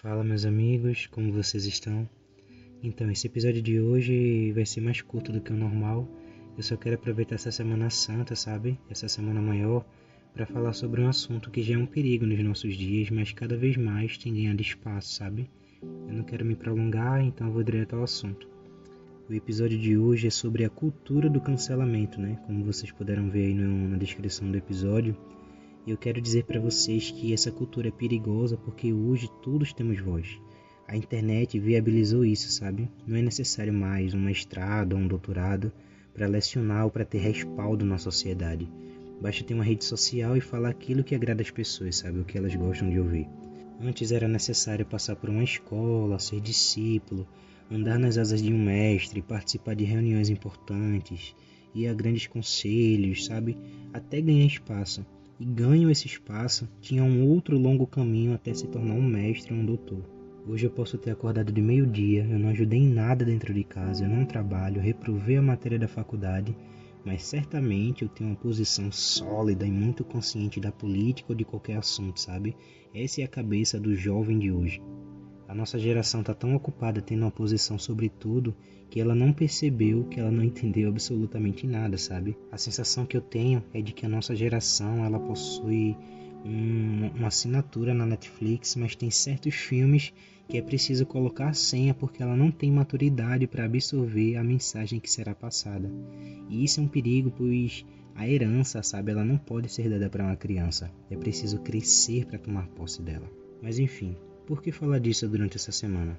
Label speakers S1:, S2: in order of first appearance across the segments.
S1: Fala meus amigos, como vocês estão? Então, esse episódio de hoje vai ser mais curto do que o normal. Eu só quero aproveitar essa Semana Santa, sabe? Essa semana maior, para falar sobre um assunto que já é um perigo nos nossos dias, mas cada vez mais tem ganhado espaço, sabe? Eu não quero me prolongar, então vou direto ao assunto. O episódio de hoje é sobre a cultura do cancelamento, né? Como vocês puderam ver aí no, na descrição do episódio. Eu quero dizer para vocês que essa cultura é perigosa porque hoje todos temos voz. A internet viabilizou isso, sabe? Não é necessário mais um mestrado ou um doutorado para lecionar ou para ter respaldo na sociedade. Basta ter uma rede social e falar aquilo que agrada as pessoas, sabe? O que elas gostam de ouvir. Antes era necessário passar por uma escola, ser discípulo, andar nas asas de um mestre, participar de reuniões importantes, ir a grandes conselhos, sabe? Até ganhar espaço e ganham esse espaço, tinha um outro longo caminho até se tornar um mestre ou um doutor. Hoje eu posso ter acordado de meio-dia, eu não ajudei em nada dentro de casa, eu não trabalho, reprovei a matéria da faculdade, mas certamente eu tenho uma posição sólida e muito consciente da política ou de qualquer assunto, sabe? Essa é a cabeça do jovem de hoje. A nossa geração está tão ocupada tendo uma posição sobre tudo que ela não percebeu que ela não entendeu absolutamente nada, sabe? A sensação que eu tenho é de que a nossa geração ela possui um, uma assinatura na Netflix, mas tem certos filmes que é preciso colocar a senha porque ela não tem maturidade para absorver a mensagem que será passada. E isso é um perigo, pois a herança, sabe, ela não pode ser dada para uma criança. É preciso crescer para tomar posse dela. Mas enfim, por que falar disso durante essa semana?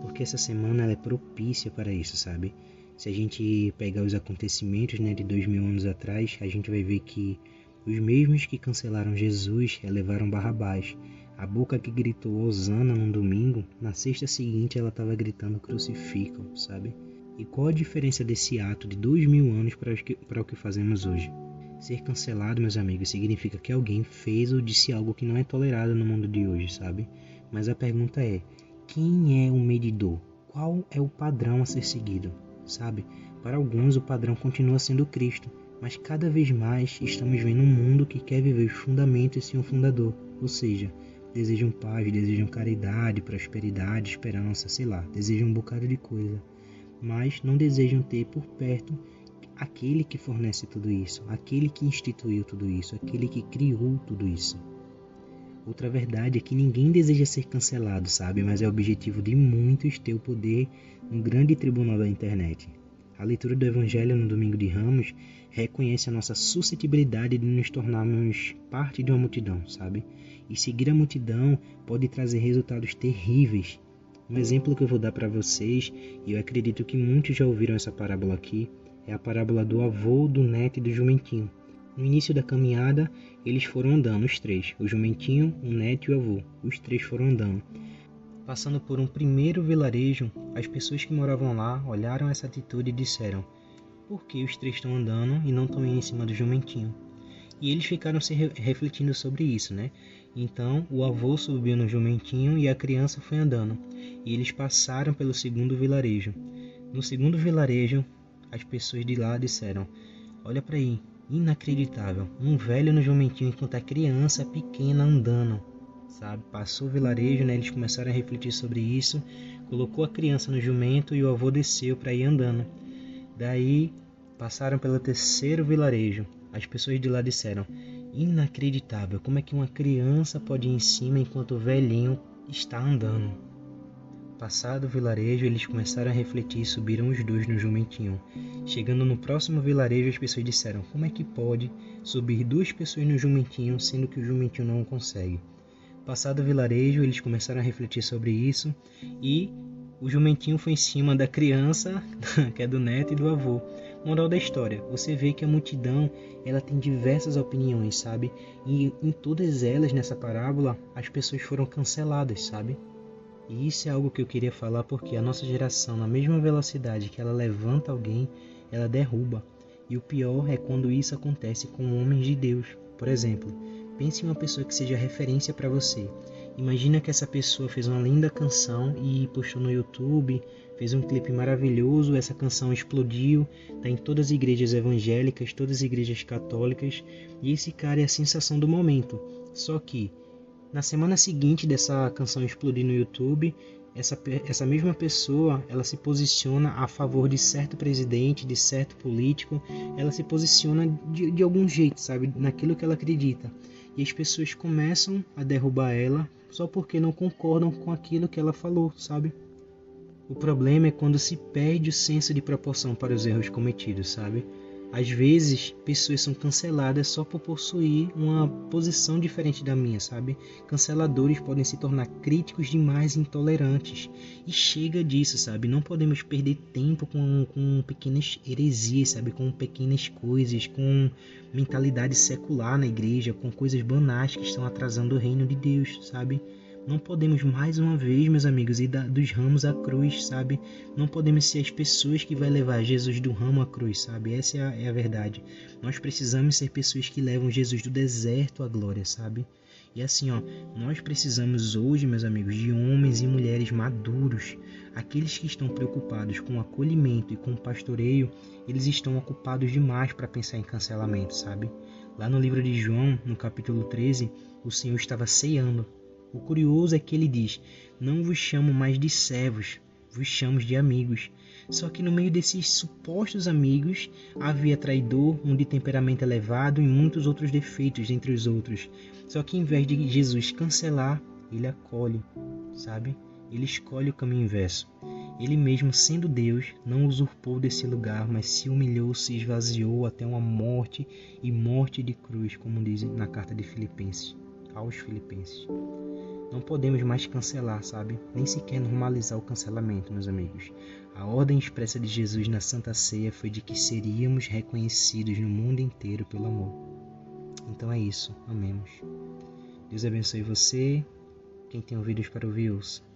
S1: Porque essa semana é propícia para isso, sabe? Se a gente pegar os acontecimentos né, de dois mil anos atrás, a gente vai ver que os mesmos que cancelaram Jesus elevaram Barrabás. A boca que gritou Osana num domingo, na sexta seguinte ela estava gritando crucificam, sabe? E qual a diferença desse ato de dois mil anos para o que fazemos hoje? Ser cancelado, meus amigos, significa que alguém fez ou disse algo que não é tolerado no mundo de hoje, sabe? Mas a pergunta é: quem é o medidor? Qual é o padrão a ser seguido? Sabe? Para alguns o padrão continua sendo Cristo, mas cada vez mais estamos vendo um mundo que quer viver os fundamentos sem um fundador, ou seja, desejam paz, desejam caridade, prosperidade, esperança, sei lá, desejam um bocado de coisa, mas não desejam ter por perto aquele que fornece tudo isso, aquele que instituiu tudo isso, aquele que criou tudo isso. Outra verdade é que ninguém deseja ser cancelado, sabe? Mas é objetivo de muitos ter o poder no grande tribunal da internet. A leitura do Evangelho no Domingo de Ramos reconhece a nossa suscetibilidade de nos tornarmos parte de uma multidão, sabe? E seguir a multidão pode trazer resultados terríveis. Um exemplo que eu vou dar para vocês, e eu acredito que muitos já ouviram essa parábola aqui, é a parábola do avô, do neto e do jumentinho. No início da caminhada, eles foram andando, os três: o jumentinho, o neto e o avô. Os três foram andando. Passando por um primeiro vilarejo, as pessoas que moravam lá olharam essa atitude e disseram: Por que os três estão andando e não estão em cima do jumentinho? E eles ficaram se re refletindo sobre isso, né? Então o avô subiu no jumentinho e a criança foi andando. E eles passaram pelo segundo vilarejo. No segundo vilarejo, as pessoas de lá disseram: Olha para aí, Inacreditável. Um velho no jumentinho enquanto a criança pequena andando. Sabe? Passou o vilarejo, né? Eles começaram a refletir sobre isso. Colocou a criança no jumento e o avô desceu para ir andando. Daí passaram pelo terceiro vilarejo. As pessoas de lá disseram: Inacreditável, como é que uma criança pode ir em cima enquanto o velhinho está andando? Passado o vilarejo, eles começaram a refletir e subiram os dois no jumentinho. Chegando no próximo vilarejo, as pessoas disseram: Como é que pode subir duas pessoas no jumentinho, sendo que o jumentinho não consegue? Passado o vilarejo, eles começaram a refletir sobre isso e o jumentinho foi em cima da criança, que é do neto e do avô. Moral da história: você vê que a multidão ela tem diversas opiniões, sabe? E em todas elas nessa parábola as pessoas foram canceladas, sabe? E isso é algo que eu queria falar porque a nossa geração, na mesma velocidade que ela levanta alguém, ela derruba. E o pior é quando isso acontece com homens de Deus. Por exemplo, pense em uma pessoa que seja referência para você. Imagina que essa pessoa fez uma linda canção e postou no YouTube, fez um clipe maravilhoso, essa canção explodiu, está em todas as igrejas evangélicas, todas as igrejas católicas, e esse cara é a sensação do momento. Só que Na semana seguinte dessa canção explodir no YouTube, essa, essa mesma pessoa ela se posiciona a favor de certo presidente, de certo político, ela se posiciona de, de algum jeito, sabe, naquilo que ela acredita. E as pessoas começam a derrubar ela só porque não concordam com aquilo que ela falou, sabe? O problema é quando se perde o senso de proporção para os erros cometidos, sabe? Às vezes, pessoas são canceladas só por possuir uma posição diferente da minha, sabe? Canceladores podem se tornar críticos demais e intolerantes. E chega disso, sabe? Não podemos perder tempo com, com pequenas heresias, sabe? Com pequenas coisas, com mentalidade secular na igreja, com coisas banais que estão atrasando o reino de Deus, sabe? Não podemos mais uma vez, meus amigos, ir dos ramos à cruz, sabe? Não podemos ser as pessoas que vai levar Jesus do ramo à cruz, sabe? Essa é a, é a verdade. Nós precisamos ser pessoas que levam Jesus do deserto à glória, sabe? E assim, ó, nós precisamos hoje, meus amigos, de homens e mulheres maduros. Aqueles que estão preocupados com o acolhimento e com o pastoreio, eles estão ocupados demais para pensar em cancelamento, sabe? Lá no livro de João, no capítulo 13, o Senhor estava ceando o curioso é que ele diz: Não vos chamo mais de servos, vos chamo de amigos. Só que no meio desses supostos amigos havia traidor, um de temperamento elevado e muitos outros defeitos entre os outros. Só que em vez de Jesus cancelar, ele acolhe, sabe? Ele escolhe o caminho inverso. Ele mesmo, sendo Deus, não usurpou desse lugar, mas se humilhou, se esvaziou até uma morte e morte de cruz, como dizem na carta de Filipenses, aos Filipenses. Não podemos mais cancelar, sabe? Nem sequer normalizar o cancelamento, meus amigos. A ordem expressa de Jesus na Santa Ceia foi de que seríamos reconhecidos no mundo inteiro pelo amor. Então é isso, amemos. Deus abençoe você. Quem tem ouvidos para ouvir, ouça.